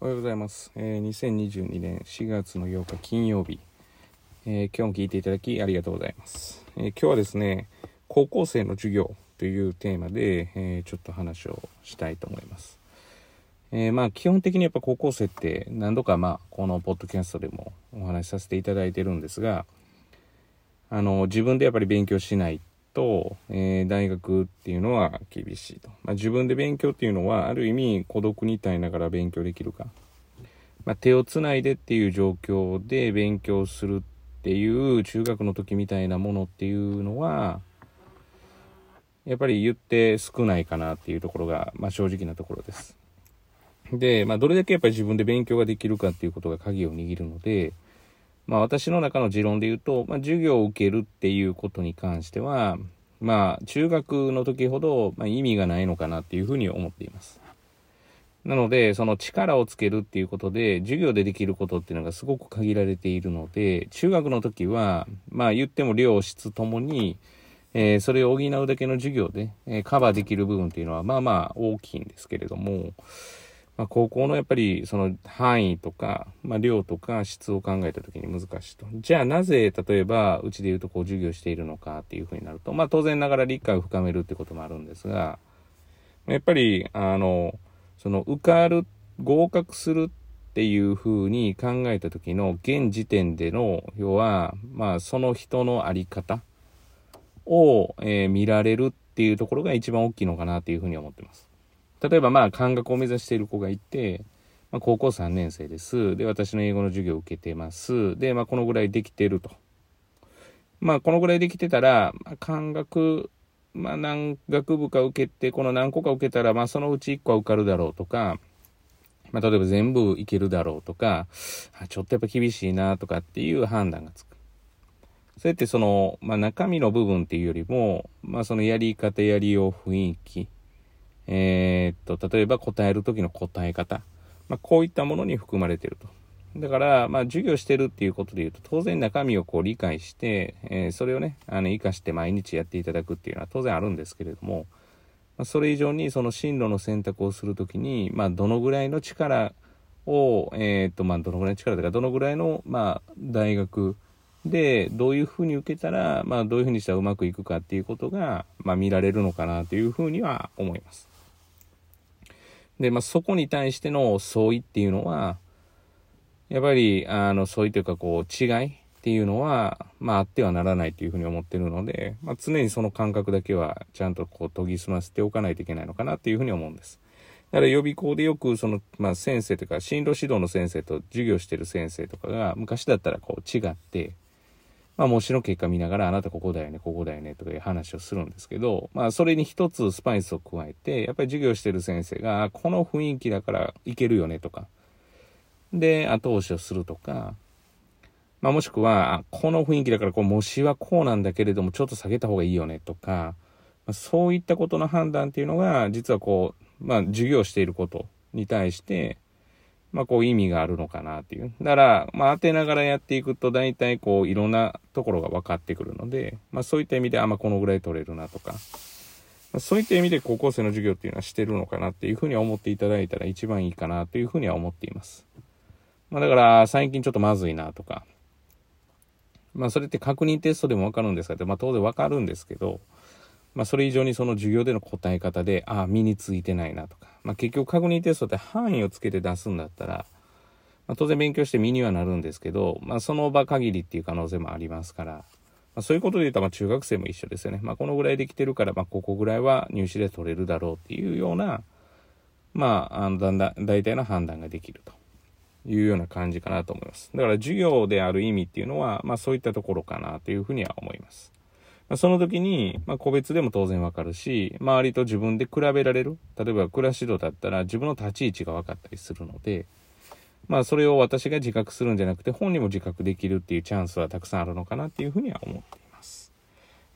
おはようございます。えー、2022年4月の8日金曜日、えー、今日も聞いていただきありがとうございます。えー、今日はですね、高校生の授業というテーマで、えちょっと話をしたいと思います。えまあ基本的にやっぱ高校生って何度かまあこのポッドキャストでもお話しさせていただいてるんですが、あの自分でやっぱり勉強しないと、えー、大学っていうのは厳しいと。まあ、自分で勉強っていうのは、ある意味孤独に耐えながら勉強できるか。まあ、手をつないでっていう状況で勉強するっていう中学の時みたいなものっていうのは、やっぱり言って少ないかなっていうところが、まあ、正直なところです。で、まあ、どれだけやっぱり自分で勉強ができるかっていうことが鍵を握るので、まあ私の中の持論で言うと、まあ授業を受けるっていうことに関しては、まあ中学の時ほど、ま、意味がないのかなっていうふうに思っています。なので、その力をつけるっていうことで、授業でできることっていうのがすごく限られているので、中学の時は、まあ言っても量、質ともに、えー、それを補うだけの授業で、えー、カバーできる部分っていうのは、まあまあ大きいんですけれども、まあ、高校のやっぱりその範囲とか、まあ、量とか質を考えた時に難しいと。じゃあなぜ例えばうちで言うとこう授業しているのかっていうふうになると、まあ当然ながら理解を深めるってこともあるんですが、やっぱりあの、その受かる、合格するっていうふうに考えた時の現時点での、要は、まあその人のあり方を、えー、見られるっていうところが一番大きいのかなっていうふうに思ってます。例えばまあ、感覚を目指している子がいて、まあ、高校3年生です。で、私の英語の授業を受けてます。で、まあ、このぐらいできてると。まあ、このぐらいできてたら、まあ、感覚、まあ、何学部か受けて、この何個か受けたら、まあ、そのうち1個は受かるだろうとか、まあ、例えば全部いけるだろうとか、ちょっとやっぱ厳しいなとかっていう判断がつく。そうやってその、まあ、中身の部分っていうよりも、まあ、そのやり方、やりよう、雰囲気、えー、っと、例えば答える時の答え方。まあ、こういったものに含まれていると。だから、まあ、授業してるっていうことで言うと、当然中身をこう理解して、えー、それをね、あの、活かして毎日やっていただくっていうのは当然あるんですけれども、まあ、それ以上にその進路の選択をするときに、まあ、どのぐらいの力を、えー、っと、まあ、どのぐらいの力とか、どのぐらいの、まあ、大学で、どういうふうに受けたら、まあ、どういうふうにしたらうまくいくかっていうことが、まあ、見られるのかなというふうには思います。で、まあ、そこに対しての相違っていうのは、やっぱり、あの、相違というか、こう、違いっていうのは、まあ、あってはならないというふうに思ってるので、まあ、常にその感覚だけは、ちゃんとこう、研ぎ澄ませておかないといけないのかなっていうふうに思うんです。だから予備校でよく、その、まあ、先生というか、進路指導の先生と授業してる先生とかが、昔だったらこう、違って、まあ模試の結果見ながらあなたここだよね、ここだよねとかいう話をするんですけど、まあそれに一つスパイスを加えて、やっぱり授業してる先生が、この雰囲気だからいけるよねとか、で、後押しをするとか、まあもしくは、この雰囲気だからこう模試はこうなんだけれどもちょっと下げた方がいいよねとか、まあ、そういったことの判断っていうのが、実はこう、まあ授業していることに対して、まあこう意味があるのかなっていう。だから、まあ当てながらやっていくと大体こういろんなところが分かってくるので、まあそういった意味で、あ、まあこのぐらい取れるなとか、まあ、そういった意味で高校生の授業っていうのはしてるのかなっていうふうに思っていただいたら一番いいかなというふうには思っています。まあだから最近ちょっとまずいなとか、まあそれって確認テストでもわかるんですかって、まあ当然わかるんですけど、まあそれ以上にその授業での答え方で、ああ、身についてないなとか、まあ、結局確認テストって範囲をつけて出すんだったら、まあ、当然勉強して身にはなるんですけど、まあ、その場限りっていう可能性もありますから、まあ、そういうことで言ったら、まあ、中学生も一緒ですよね。まあ、このぐらいできてるから、まあ、ここぐらいは入試で取れるだろうっていうような、まあ、あの、だんだん、大体の判断ができるというような感じかなと思います。だから授業である意味っていうのは、まあ、そういったところかなというふうには思います。その時に、まあ、個別でも当然わかるし、周りと自分で比べられる。例えば、暮らし度だったら自分の立ち位置が分かったりするので、まあ、それを私が自覚するんじゃなくて、本人も自覚できるっていうチャンスはたくさんあるのかなっていうふうには思っています。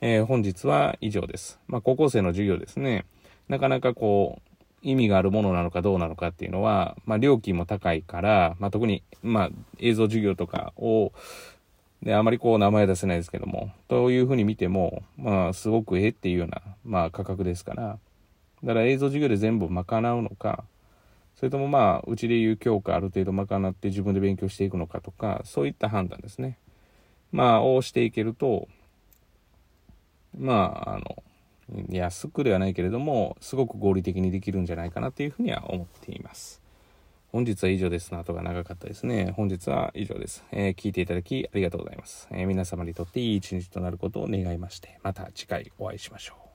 えー、本日は以上です。まあ、高校生の授業ですね。なかなかこう、意味があるものなのかどうなのかっていうのは、まあ、料金も高いから、まあ、特に、まあ、映像授業とかを、で、あまりこう名前出せないですけども、というふうに見ても、まあ、すごくええっていうような、まあ、価格ですから、だから映像授業で全部賄うのか、それともまあ、うちでいう教科ある程度賄って自分で勉強していくのかとか、そういった判断ですね。まあ、をしていけると、まあ、あの、安くではないけれども、すごく合理的にできるんじゃないかなというふうには思っています。本日は以上です。なとが長かったですね。本日は以上です。えー、聞いていただきありがとうございます。えー、皆様にとっていい一日となることを願いまして、また次回お会いしましょう。